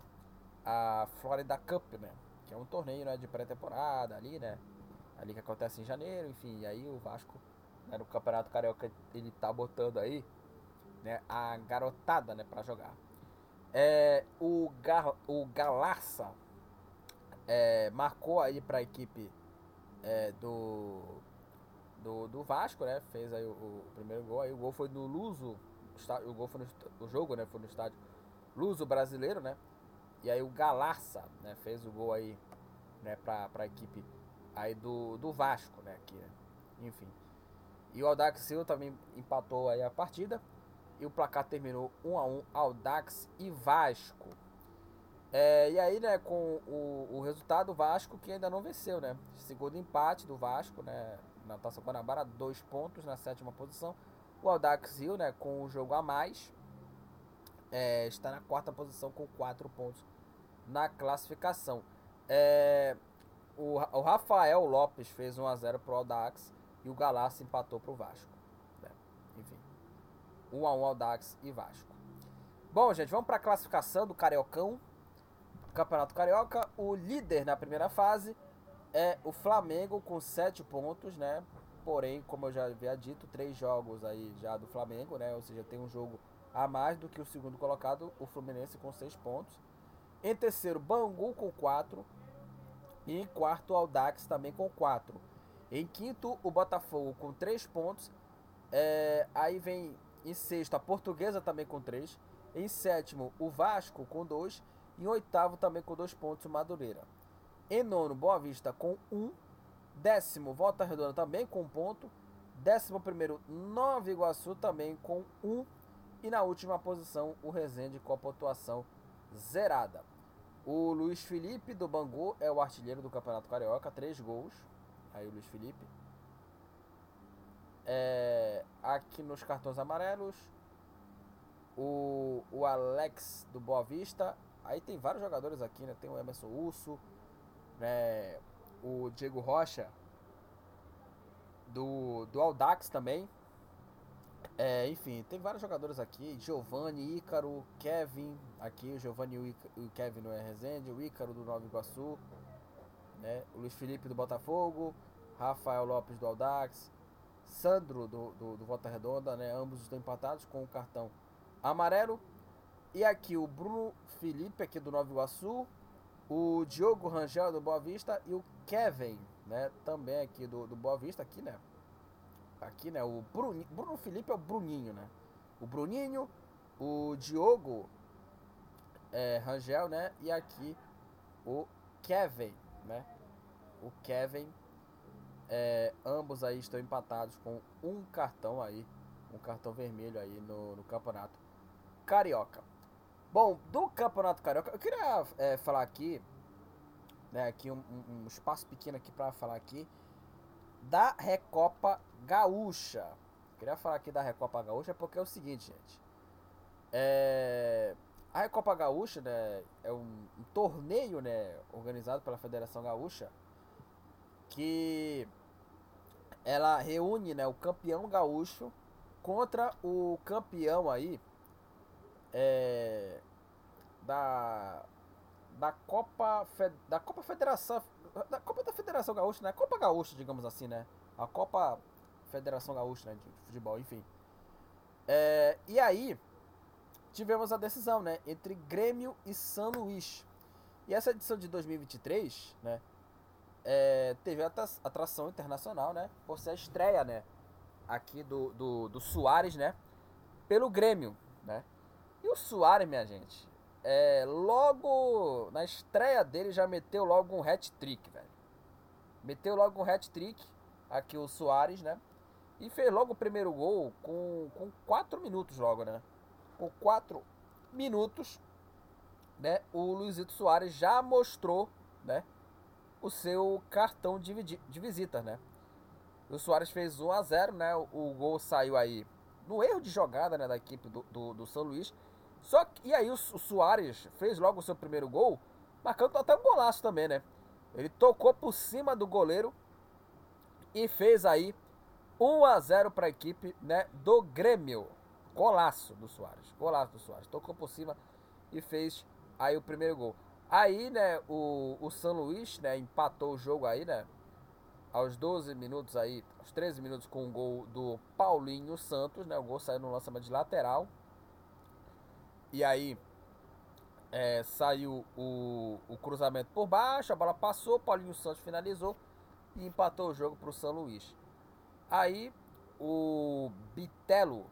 a Florida Cup, né? Que é um torneio, né, de pré-temporada ali, né? Ali que acontece em janeiro, enfim, e aí o Vasco né, no Campeonato Carioca ele tá botando aí né, a garotada né, para jogar. É, o, Gar, o Galarça é, marcou aí para a equipe é, do, do, do Vasco, né? Fez aí o, o, primeiro gol. Aí o gol foi no Luso. O gol foi no o jogo, né? Foi no estádio Luso brasileiro, né? E aí o Galarça, né? Fez o gol aí, né? Para a equipe aí do, do Vasco, né? Aqui, né? Enfim. E o Audax Silva também empatou aí a partida. E o placar terminou 1 a 1 Audax e Vasco. É, e aí, né, com o, o resultado, o Vasco que ainda não venceu, né? Segundo empate do Vasco, né? Na Taça Guanabara, dois pontos na sétima posição. O Audax Rio, né, com o jogo a mais, é, está na quarta posição com quatro pontos na classificação. É, o, o Rafael Lopes fez 1x0 pro Aldax e o Galassi empatou pro Vasco. Né? Enfim, 1x1 Aldax e Vasco. Bom, gente, vamos para a classificação do Cariocão. Campeonato Carioca, o líder na primeira fase é o Flamengo com 7 pontos, né? Porém, como eu já havia dito, três jogos aí já do Flamengo, né? Ou seja, tem um jogo a mais do que o segundo colocado, o Fluminense com 6 pontos. Em terceiro, Bangu com 4. E em quarto, Aldax também com 4. Em quinto, o Botafogo com 3 pontos. É, aí vem em sexto a Portuguesa também com 3. Em sétimo, o Vasco com 2. E em oitavo também com 2 pontos o Madureira. Em nono, Boa Vista com 1. Um. Décimo, Volta Redonda também com 1 um ponto. Décimo primeiro, Nova Iguaçu também com 1. Um. E na última posição, o Resende com a pontuação zerada. O Luiz Felipe do Bangu é o artilheiro do Campeonato Carioca, 3 gols. Aí o Luiz Felipe. É, aqui nos cartões amarelos, o, o Alex do Boa Vista. Aí tem vários jogadores aqui, né? Tem o Emerson Urso, né? o Diego Rocha do, do Aldax também. É, enfim, tem vários jogadores aqui. Giovanni, Ícaro, Kevin. Aqui o Giovanni e o Kevin no Resende. O Ícaro do Nova Iguaçu. Né? O Luiz Felipe do Botafogo. Rafael Lopes do Aldax. Sandro do, do, do Volta Redonda. Né? Ambos estão empatados com o cartão amarelo. E aqui o Bruno Felipe aqui do Nova Iguaçu. O Diogo Rangel do Boa Vista. E o Kevin, né? Também aqui do, do Boa Vista. Aqui, né? aqui, né? O Bruno, Bruno Felipe é o Bruninho, né? O Bruninho, o Diogo é, Rangel, né? E aqui o Kevin, né? O Kevin, é, ambos aí estão empatados com um cartão aí, um cartão vermelho aí no, no campeonato carioca. Bom, do campeonato carioca, eu queria é, falar aqui, né? Aqui um, um, espaço pequeno aqui para falar aqui da Recopa Gaúcha. Queria falar aqui da Recopa Gaúcha porque é o seguinte, gente. É... A Recopa Gaúcha né, é um, um, torneio né, organizado pela Federação Gaúcha que ela reúne né, o campeão gaúcho contra o campeão aí é, da da Copa da Copa Federação da Copa da Federação Gaúcha, né? Copa Gaúcha, digamos assim, né? A Copa Federação Gaúcha, né? De futebol, enfim. É, e aí, tivemos a decisão, né? Entre Grêmio e São Luís. E essa edição de 2023, né? É, teve atração internacional, né? Por ser a estreia, né? Aqui do, do, do Soares, né? Pelo Grêmio, né? E o Soares, minha gente, é, logo na estreia dele já meteu logo um hat-trick, velho. Meteu logo um hat-trick, aqui o Soares, né? E fez logo o primeiro gol com, com 4 minutos logo, né? Com 4 minutos, né? O Luizito Soares já mostrou, né? O seu cartão de, de visita, né? O Soares fez 1 a 0 né? O, o gol saiu aí no erro de jogada, né? Da equipe do, do, do São Luís. Só que, e aí o, o Soares fez logo o seu primeiro gol, marcando até um golaço também, né? Ele tocou por cima do goleiro e fez aí 1 a 0 para a equipe, né, do Grêmio. Golaço do Soares. Golaço do Soares. Tocou por cima e fez aí o primeiro gol. Aí, né, o, o São Luís, né, empatou o jogo aí, né? Aos 12 minutos aí, aos 13 minutos com o gol do Paulinho Santos, né? O gol saiu no lançamento de lateral. E aí é, saiu o, o cruzamento por baixo, a bola passou, Paulinho Santos finalizou e empatou o jogo para o São Luís. Aí o Bitelo,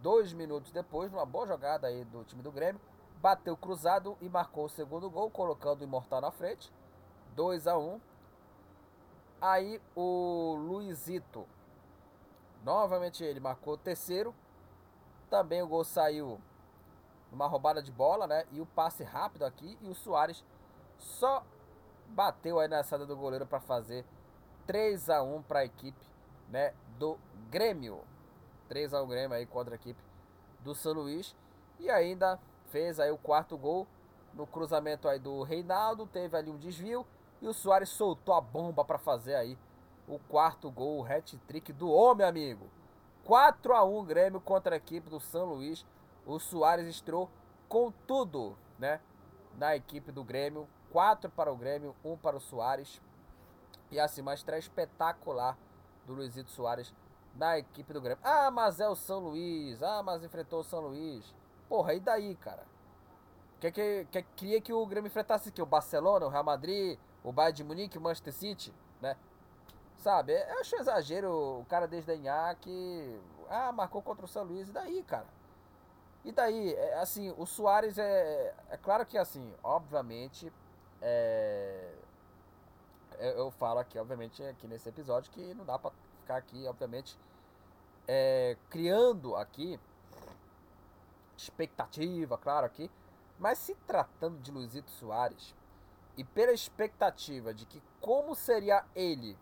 dois minutos depois, numa boa jogada aí do time do Grêmio, bateu cruzado e marcou o segundo gol, colocando o Imortal na frente. 2 a 1 Aí o Luizito, novamente ele marcou o terceiro. Também o gol saiu uma roubada de bola, né? E o passe rápido aqui. E o Soares só bateu aí na saída do goleiro para fazer 3 a 1 para a equipe, né, do Grêmio. 3 a 1 Grêmio aí contra a equipe do São Luís e ainda fez aí o quarto gol no cruzamento aí do Reinaldo, teve ali um desvio E o Soares soltou a bomba para fazer aí o quarto gol, o hat-trick do homem, amigo. 4 a 1 Grêmio contra a equipe do São Luís. O Soares estreou com tudo, né? Na equipe do Grêmio. 4 para o Grêmio, 1 para o Soares. E assim, uma estreia espetacular do Luizito Soares na equipe do Grêmio. Ah, mas é o São Luís. Ah, mas enfrentou o São Luís. Porra, e daí, cara? Quer que, quer, queria que o Grêmio enfrentasse aqui o Barcelona, o Real Madrid, o Bayern de Munique, o Manchester City, né? Sabe, eu acho exagero o cara desdenhar que. Ah, marcou contra o São Luís. E daí, cara? E daí, é, assim, o Soares é. É claro que, assim, obviamente. É, eu falo aqui, obviamente, aqui nesse episódio, que não dá pra ficar aqui, obviamente, é, criando aqui expectativa, claro, aqui. Mas se tratando de Luizito Soares, e pela expectativa de que como seria ele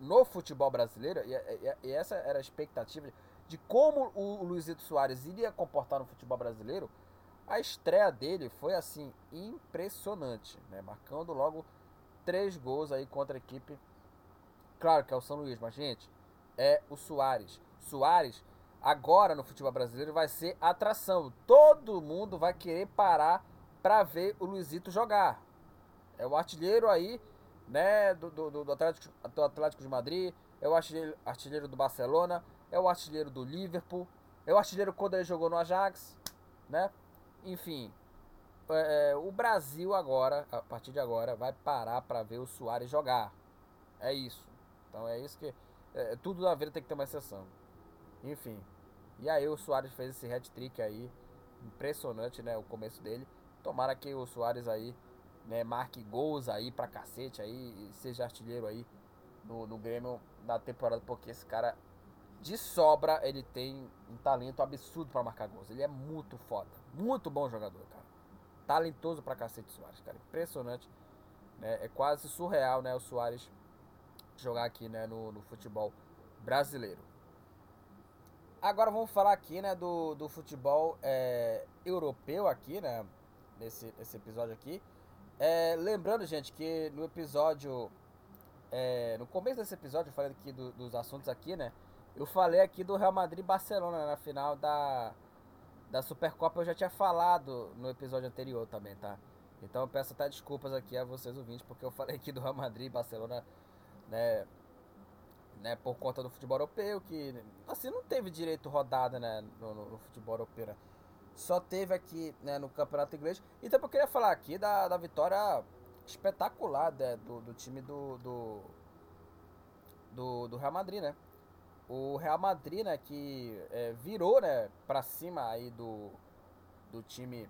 no futebol brasileiro, e, e, e, essa era a expectativa de como o Luizito Soares iria comportar no futebol brasileiro, a estreia dele foi assim impressionante, né? Marcando logo três gols aí contra a equipe. Claro que é o São Luís, mas gente, é o Soares. Soares agora no futebol brasileiro vai ser atração. Todo mundo vai querer parar para ver o Luizito jogar. É o artilheiro aí né, do, do, do, Atlético, do Atlético de Madrid, é o artilheiro, artilheiro do Barcelona, é o artilheiro do Liverpool, é o artilheiro quando ele jogou no Ajax, né? Enfim, é, é o Brasil agora, a partir de agora, vai parar para ver o Soares jogar. É isso. Então é isso que. É, tudo na vida tem que ter uma exceção. Enfim. E aí o Soares fez esse hat-trick aí. Impressionante, né? O começo dele. Tomara que o Soares aí né, marque gols aí pra cacete aí, seja artilheiro aí no, no Grêmio na temporada, porque esse cara de sobra ele tem um talento absurdo para marcar gols. Ele é muito foda, muito bom jogador, cara. Talentoso pra cacete Soares, cara. Impressionante. Né? É quase surreal, né, o Soares jogar aqui, né, no, no futebol brasileiro. Agora vamos falar aqui, né, do, do futebol é, europeu aqui, né, nesse, nesse episódio aqui. É, lembrando, gente, que no episódio. É, no começo desse episódio, eu falei aqui do, dos assuntos aqui, né? Eu falei aqui do Real Madrid Barcelona na final da, da Supercopa. Eu já tinha falado no episódio anterior também, tá? Então eu peço até desculpas aqui a vocês ouvintes, porque eu falei aqui do Real Madrid Barcelona, né? Né, por conta do futebol europeu, que assim não teve direito rodada né, no, no, futebol europeu. Né? só teve aqui né, no Campeonato Inglês. E também eu queria falar aqui da, da vitória espetacular né, do, do time do, do, do, do, Real Madrid, né? O Real Madrid, né, que é, virou, né, pra cima aí do, do time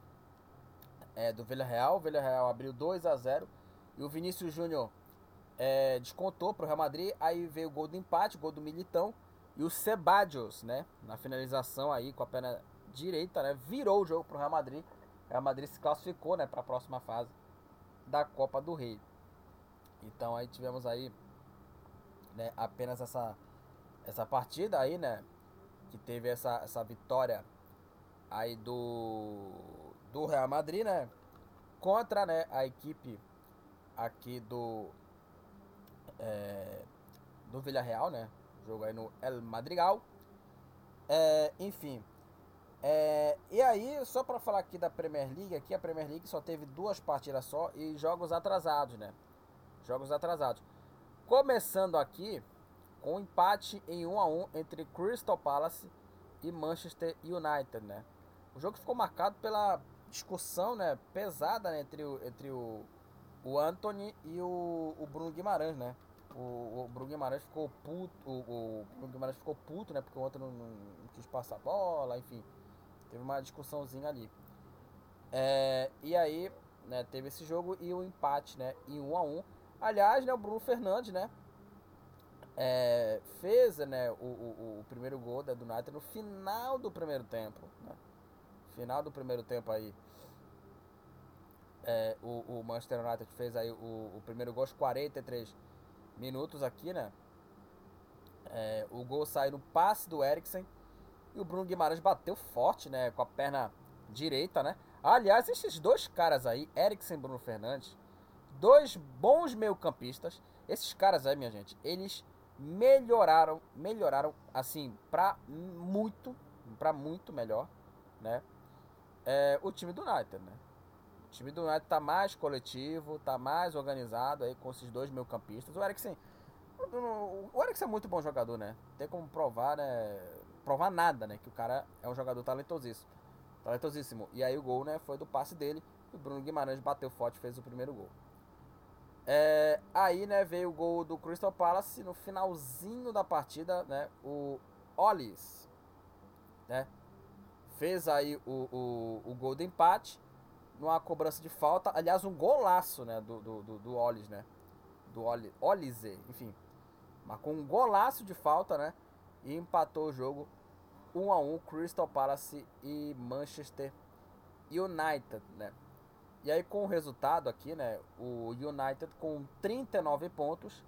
é, do Villarreal. O Villarreal abriu 2 a 0 e o Vinícius Júnior é, descontou pro Real Madrid. Aí veio o gol do empate, gol do Militão. E o Sebadios, né, na finalização aí com a perna direita, né? Virou o jogo para o Real Madrid. O Real Madrid se classificou, né, para a próxima fase da Copa do Rei. Então aí tivemos aí, né, apenas essa essa partida aí, né, que teve essa essa vitória aí do do Real Madrid, né, contra, né, a equipe aqui do é, do Villarreal, né, jogo aí no El Madrigal. É, enfim, é, e aí, só para falar aqui da Premier League, aqui a Premier League só teve duas partidas só e jogos atrasados, né? Jogos atrasados. Começando aqui com um empate em 1 a 1 entre Crystal Palace e Manchester United, né? O jogo ficou marcado pela discussão, né, pesada né, entre, o, entre o, o Anthony e o, o Bruno Guimarães, né? O, o Bruno Guimarães ficou puto, o, o Bruno Guimarães ficou puto, né? Porque o Anthony não, não, quis passar a bola, enfim. Teve uma discussãozinha ali. É, e aí, né, teve esse jogo e o um empate, né, em 1 um a 1 um. Aliás, né, o Bruno Fernandes, né, é, fez, né, o, o, o, primeiro gol da do United no final do primeiro tempo, né? Final do primeiro tempo aí. É, o, o Manchester United fez aí o, o primeiro gol aos 43 minutos aqui, né? É, o gol sai no passe do Eriksen e o Bruno Guimarães bateu forte, né? Com a perna direita, né? Aliás, esses dois caras aí, Eriksen e Bruno Fernandes, dois bons meio-campistas. Esses caras aí, minha gente, eles melhoraram, melhoraram assim para muito, para muito melhor, né? É, o time do United, né? O time do United tá mais coletivo, tá mais organizado aí com esses dois meio-campistas. O Eriksen, o Eriksen é muito bom jogador, né? Tem como provar, né? Provar nada, né? Que o cara é um jogador talentosíssimo. Talentosíssimo. E aí o gol, né, foi do passe dele. O Bruno Guimarães bateu forte e fez o primeiro gol. É, aí, né, veio o gol do Crystal Palace no finalzinho da partida, né? O Ollis, né? Fez aí o, o, o gol do empate numa cobrança de falta. Aliás, um golaço, né? Do, do, do, do Ollis, né? Do Oli, Olise, enfim. Marcou um golaço de falta, né? E empatou o jogo 1 a 1 Crystal Palace e Manchester United, né? E aí com o resultado aqui, né, o United com 39 pontos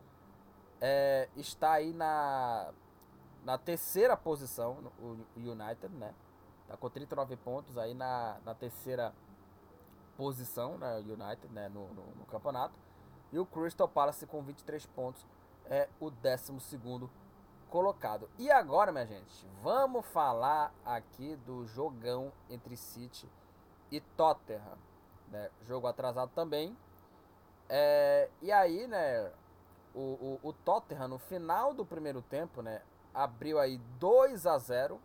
é, está aí na, na terceira posição, o United, né? Tá com 39 pontos aí na, na terceira posição, né, United, né, no, no, no campeonato. E o Crystal Palace com 23 pontos é o 12 segundo colocado. E agora, minha gente, vamos falar aqui do jogão entre City e Tottenham. Né? Jogo atrasado também. É, e aí, né, o, o, o, Tottenham no final do primeiro tempo, né, abriu aí 2 a 0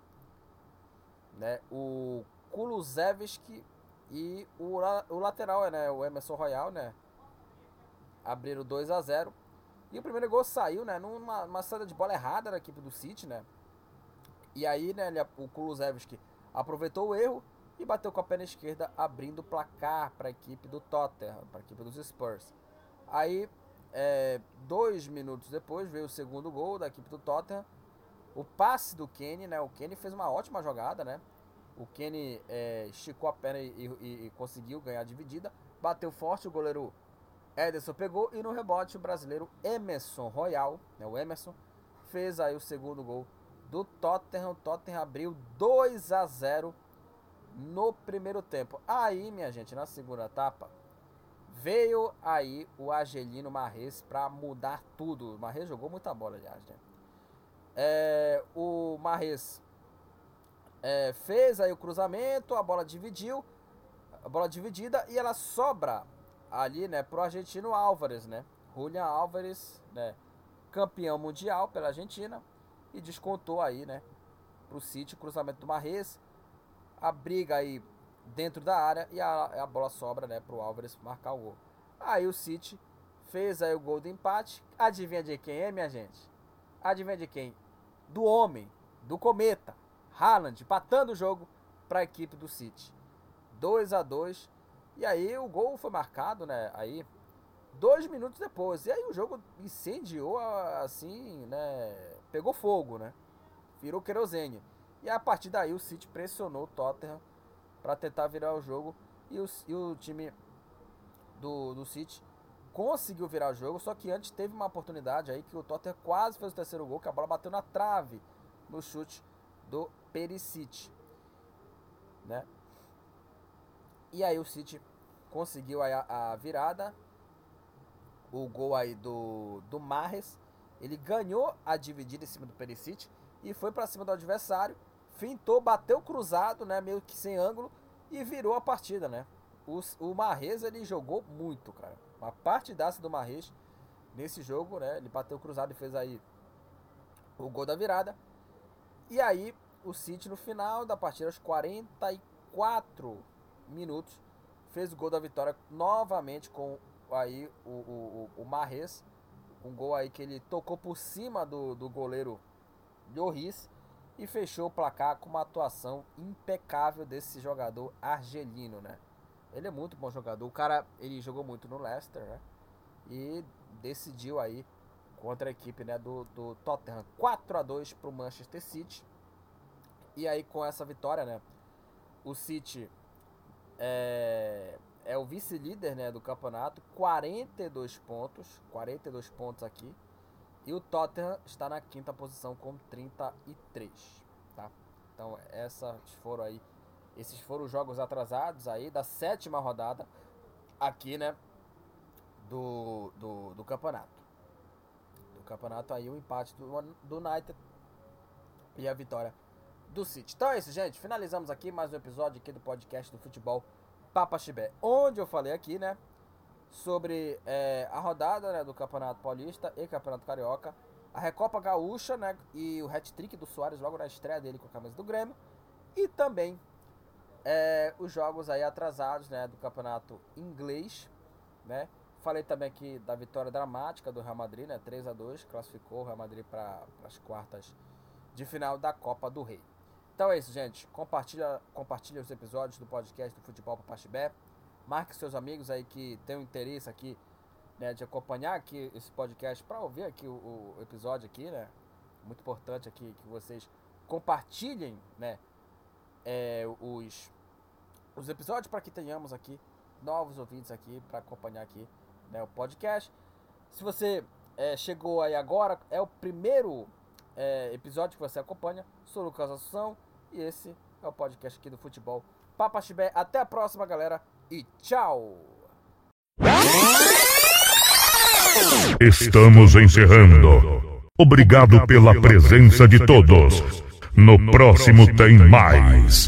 né, o Kulusevski e o, o lateral, né, o Emerson Royal, né, abriram 2 a 0 e o primeiro gol saiu, né, numa, numa saída de bola errada da equipe do City, né, e aí, né, ele, o Kulusevski aproveitou o erro e bateu com a perna esquerda, abrindo o placar para a equipe do Tottenham, para a equipe dos Spurs. Aí, é, dois minutos depois, veio o segundo gol da equipe do Tottenham. O passe do Kenny, né? O Kenny fez uma ótima jogada, né? O Kenny é, esticou a perna e, e, e, conseguiu ganhar a dividida. Bateu forte, o goleiro Ederson pegou. E no rebote, o brasileiro Emerson Royal, né, o Emerson, fez aí o segundo gol do Tottenham. O Tottenham abriu 2 a 0 no primeiro tempo. Aí, minha gente, na segunda etapa, veio aí o Argelino Marres para mudar tudo. O Marres jogou muita bola, aliás, né? É, o Marres é, fez aí o cruzamento, a bola dividiu, a bola dividida e ela sobra ali, né, pro argentino Álvares, né? Julian Álvares, né, campeão mundial pela Argentina e descontou aí, né, pro City, cruzamento do Marres a briga aí dentro da área e a, a bola sobra, né, pro Álvares marcar o gol. Aí o City fez aí o gol do empate. Adivinha de quem é, minha gente? Adivinha de quem? Do homem, do cometa, Haaland, empatando o jogo para a equipe do City. 2 a 2 E aí o gol foi marcado, né? Aí dois minutos depois. E aí o jogo incendiou assim, né? Pegou fogo, né? Virou querosene. E a partir daí o City pressionou o Tottenham para tentar virar o jogo. E o, e o time do, do City conseguiu virar o jogo. Só que antes teve uma oportunidade aí que o Tottenham quase fez o terceiro gol, que a bola bateu na trave no chute do Perisic. Né? E aí o City conseguiu a, a virada. O gol aí do, do Marres. Ele ganhou a dividida em cima do Perisic e foi para cima do adversário fintou, bateu cruzado, né, meio que sem ângulo e virou a partida, né? O, o Marrez, ele jogou muito, cara. Uma partidaça do Marrez nesse jogo, né? Ele bateu cruzado e fez aí o gol da virada. E aí, o City no final da partida, aos 44 minutos, fez o gol da vitória novamente com aí o, o, o, o Marrez. Um gol aí que ele tocou por cima do, do goleiro Lloris e fechou o placar com uma atuação impecável desse jogador argelino, né? Ele é muito bom jogador. O cara, ele jogou muito no Leicester, né? E decidiu aí contra a equipe, né, do, do Tottenham 4 a 2 para o Manchester City. E aí com essa vitória, né, o City é, é o vice-líder, né, do campeonato, 42 pontos, 42 pontos aqui. E o Tottenham está na quinta posição com 33, tá? Então essas foram aí, esses foram os jogos atrasados aí da sétima rodada aqui, né, do, do, do campeonato. Do campeonato aí o empate do, do United e a vitória do City. Então é isso, gente. Finalizamos aqui mais um episódio aqui do podcast do futebol Papa Chibé, onde eu falei aqui, né, sobre é, a rodada né, do Campeonato Paulista e Campeonato Carioca, a Recopa Gaúcha, né, e o hat-trick do Soares logo na estreia dele com a camisa do Grêmio, e também é, os jogos aí atrasados, né, do Campeonato Inglês, né, Falei também aqui da vitória dramática do Real Madrid, né? 3 a 2 classificou o Real Madrid para as quartas de final da Copa do Rei. Então é isso, gente. Compartilha, compartilha os episódios do podcast do Futebol para Pachibé. Marque seus amigos aí que têm interesse aqui né, de acompanhar aqui esse podcast para ouvir aqui o, o, episódio aqui, né? Muito importante aqui que vocês compartilhem, né? É, os, os episódios para que tenhamos aqui novos ouvintes aqui para acompanhar aqui né, o podcast. Se você é, chegou aí agora, é o primeiro é, episódio que você acompanha. Sou Lucas Assunção e esse é o podcast aqui do Futebol Papa Chibé. Até a próxima, galera, e tchau! Estamos encerrando. Obrigado pela presença de todos. No próximo tem mais.